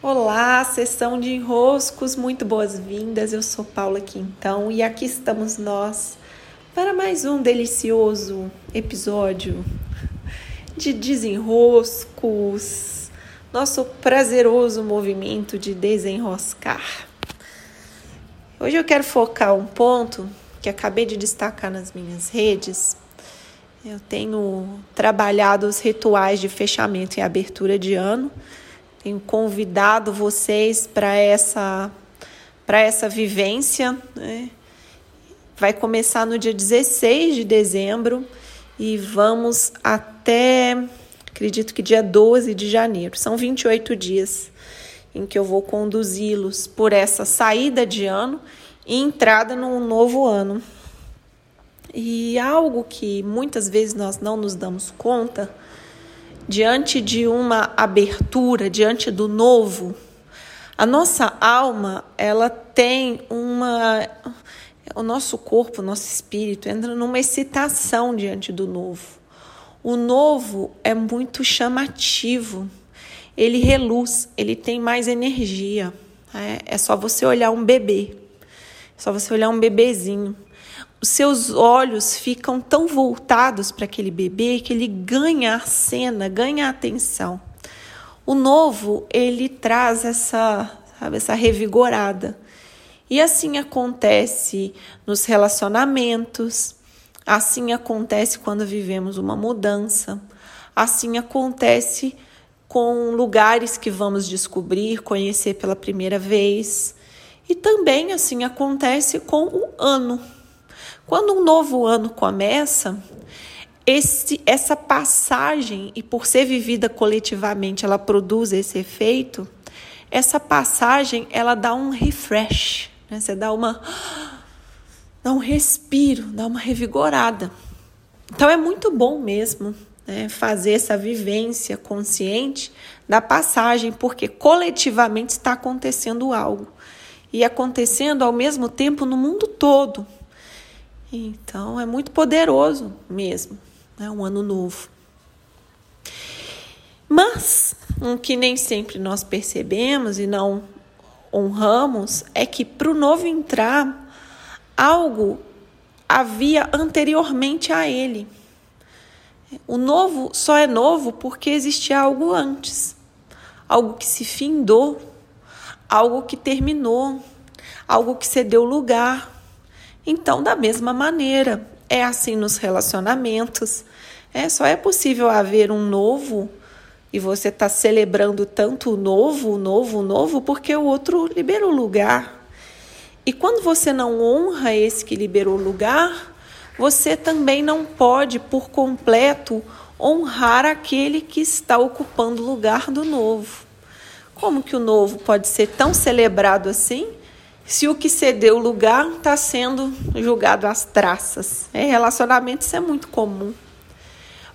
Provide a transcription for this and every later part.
Olá, sessão de enroscos, muito boas-vindas. Eu sou Paula Quintão e aqui estamos nós para mais um delicioso episódio de desenroscos, nosso prazeroso movimento de desenroscar. Hoje eu quero focar um ponto que acabei de destacar nas minhas redes. Eu tenho trabalhado os rituais de fechamento e abertura de ano tenho convidado vocês para essa para essa vivência. Né? Vai começar no dia 16 de dezembro e vamos até, acredito que dia 12 de janeiro. São 28 dias em que eu vou conduzi-los por essa saída de ano e entrada num novo ano. E algo que muitas vezes nós não nos damos conta diante de uma abertura, diante do novo, a nossa alma, ela tem uma o nosso corpo, o nosso espírito entra numa excitação diante do novo. O novo é muito chamativo. Ele reluz, ele tem mais energia. É, é só você olhar um bebê. É só você olhar um bebezinho os seus olhos ficam tão voltados para aquele bebê que ele ganha a cena, ganha a atenção. O novo, ele traz essa, sabe, essa revigorada. E assim acontece nos relacionamentos, assim acontece quando vivemos uma mudança, assim acontece com lugares que vamos descobrir, conhecer pela primeira vez. E também assim acontece com o ano. Quando um novo ano começa, esse, essa passagem, e por ser vivida coletivamente, ela produz esse efeito, essa passagem ela dá um refresh, né? você dá uma dá um respiro, dá uma revigorada. Então é muito bom mesmo né, fazer essa vivência consciente da passagem, porque coletivamente está acontecendo algo e acontecendo ao mesmo tempo no mundo todo. Então é muito poderoso mesmo, é um ano novo. Mas o que nem sempre nós percebemos e não honramos é que para o novo entrar, algo havia anteriormente a ele. O novo só é novo porque existia algo antes, algo que se findou, algo que terminou, algo que cedeu lugar então, da mesma maneira, é assim nos relacionamentos. É, só é possível haver um novo e você está celebrando tanto o novo, o novo, o novo, porque o outro liberou lugar. E quando você não honra esse que liberou lugar, você também não pode, por completo, honrar aquele que está ocupando o lugar do novo. Como que o novo pode ser tão celebrado assim se o que cedeu lugar está sendo julgado às traças. É, relacionamento isso é muito comum.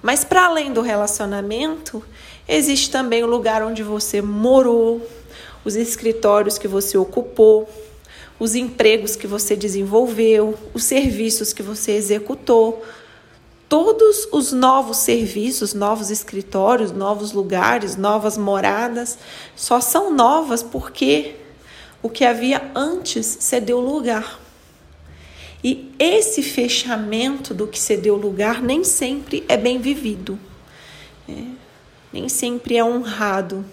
Mas para além do relacionamento, existe também o lugar onde você morou, os escritórios que você ocupou, os empregos que você desenvolveu, os serviços que você executou. Todos os novos serviços, novos escritórios, novos lugares, novas moradas, só são novas porque o que havia antes cedeu lugar. E esse fechamento do que cedeu lugar nem sempre é bem vivido, né? nem sempre é honrado,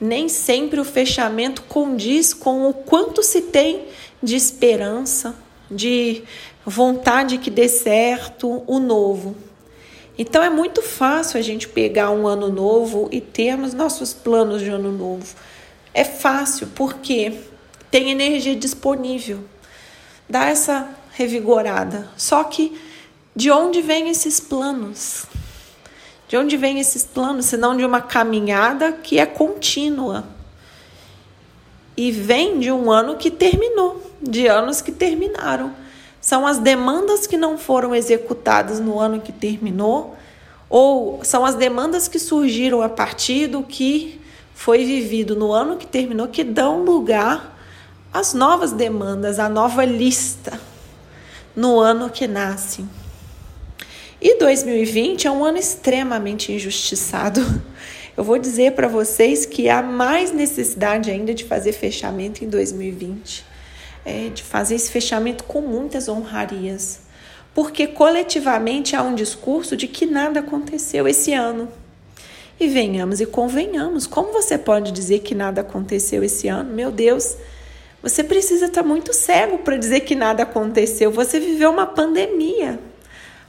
nem sempre o fechamento condiz com o quanto se tem de esperança, de vontade que dê certo o novo. Então é muito fácil a gente pegar um ano novo e termos nossos planos de ano novo. É fácil porque tem energia disponível. Dá essa revigorada. Só que de onde vêm esses planos? De onde vêm esses planos, senão de uma caminhada que é contínua? E vem de um ano que terminou, de anos que terminaram. São as demandas que não foram executadas no ano que terminou, ou são as demandas que surgiram a partir do que foi vivido no ano que terminou que dão lugar às novas demandas, à nova lista no ano que nasce. E 2020 é um ano extremamente injustiçado. Eu vou dizer para vocês que há mais necessidade ainda de fazer fechamento em 2020, é, de fazer esse fechamento com muitas honrarias, porque coletivamente há um discurso de que nada aconteceu esse ano. E venhamos e convenhamos, como você pode dizer que nada aconteceu esse ano? Meu Deus, você precisa estar muito cego para dizer que nada aconteceu. Você viveu uma pandemia.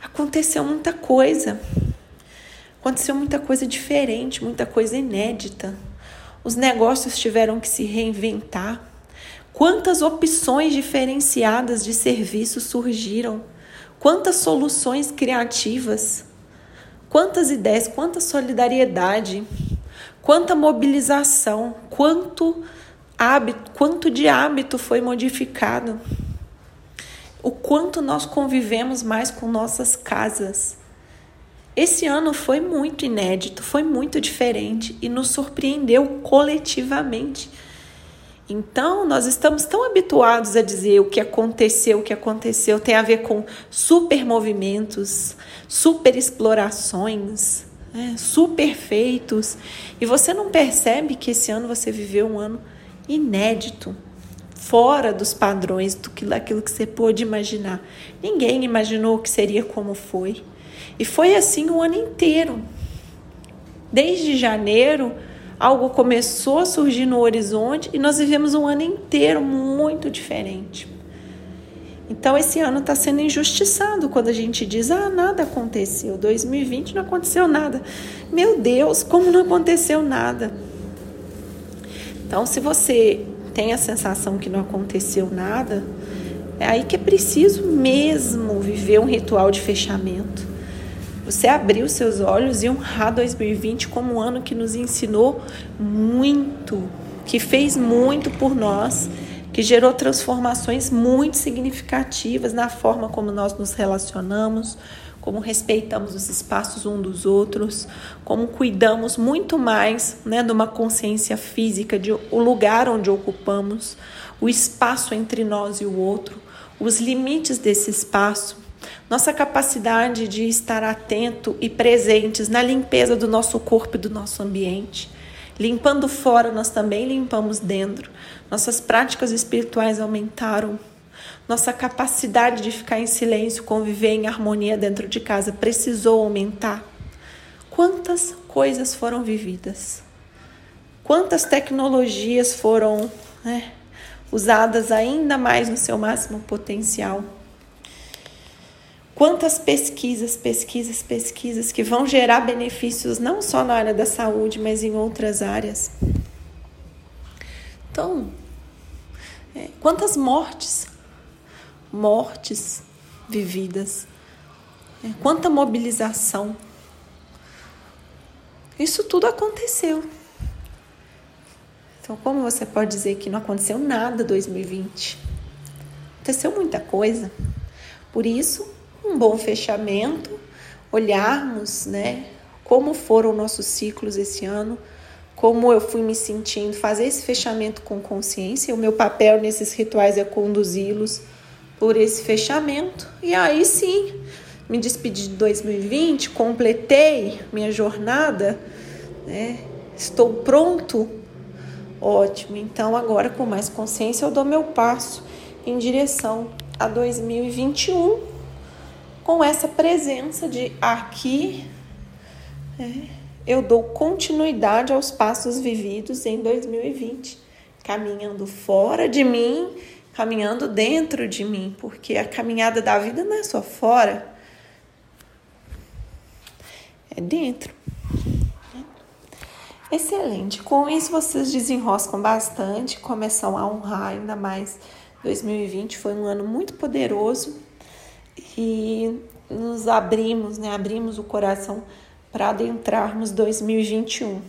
Aconteceu muita coisa. Aconteceu muita coisa diferente, muita coisa inédita. Os negócios tiveram que se reinventar. Quantas opções diferenciadas de serviços surgiram? Quantas soluções criativas? Quantas ideias, quanta solidariedade, quanta mobilização, quanto hábito, quanto de hábito foi modificado, o quanto nós convivemos mais com nossas casas. Esse ano foi muito inédito, foi muito diferente e nos surpreendeu coletivamente. Então, nós estamos tão habituados a dizer o que aconteceu, o que aconteceu tem a ver com super movimentos, super explorações, né, super feitos, e você não percebe que esse ano você viveu um ano inédito, fora dos padrões do que daquilo que você pôde imaginar. Ninguém imaginou que seria como foi. E foi assim o ano inteiro. Desde janeiro, algo começou a surgir no horizonte e nós vivemos um ano inteiro muito diferente. Então, esse ano está sendo injustiçado quando a gente diz: ah, nada aconteceu. 2020 não aconteceu nada. Meu Deus, como não aconteceu nada? Então, se você tem a sensação que não aconteceu nada, é aí que é preciso mesmo viver um ritual de fechamento. Você abrir seus olhos e honrar 2020 como um ano que nos ensinou muito, que fez muito por nós, que gerou transformações muito significativas na forma como nós nos relacionamos, como respeitamos os espaços um dos outros, como cuidamos muito mais né, de uma consciência física, de o lugar onde ocupamos, o espaço entre nós e o outro, os limites desse espaço, nossa capacidade de estar atento e presentes na limpeza do nosso corpo e do nosso ambiente. Limpando fora, nós também limpamos dentro. Nossas práticas espirituais aumentaram nossa capacidade de ficar em silêncio, conviver em harmonia dentro de casa precisou aumentar. Quantas coisas foram vividas? Quantas tecnologias foram né, usadas ainda mais no seu máximo potencial? Quantas pesquisas, pesquisas, pesquisas que vão gerar benefícios não só na área da saúde, mas em outras áreas? Então, é, quantas mortes mortes vividas, é, quanta mobilização. Isso tudo aconteceu. Então, como você pode dizer que não aconteceu nada em 2020? Aconteceu muita coisa. Por isso, um bom fechamento, olharmos, né, como foram nossos ciclos esse ano, como eu fui me sentindo, fazer esse fechamento com consciência. O meu papel nesses rituais é conduzi-los por esse fechamento. E aí sim, me despedi de 2020, completei minha jornada, né? Estou pronto. Ótimo. Então agora com mais consciência eu dou meu passo em direção a 2021 com essa presença de aqui né? eu dou continuidade aos passos vividos em 2020, caminhando fora de mim caminhando dentro de mim, porque a caminhada da vida não é só fora, é dentro. Excelente. Com isso vocês desenroscam bastante, começam a honrar ainda mais. 2020 foi um ano muito poderoso e nos abrimos, né? Abrimos o coração para adentrarmos 2021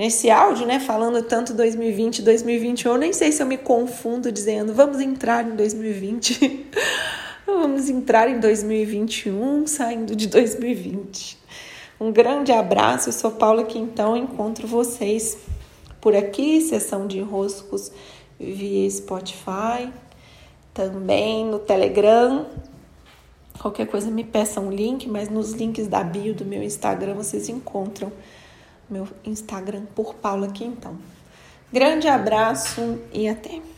nesse áudio, né, falando tanto 2020, 2021, eu nem sei se eu me confundo dizendo vamos entrar em 2020. vamos entrar em 2021, saindo de 2020. Um grande abraço, eu sou Paula Quintão, encontro vocês por aqui, sessão de roscos via Spotify, também no Telegram. Qualquer coisa me peça um link, mas nos links da bio do meu Instagram vocês encontram meu Instagram por Paula Quintão. Grande abraço e até!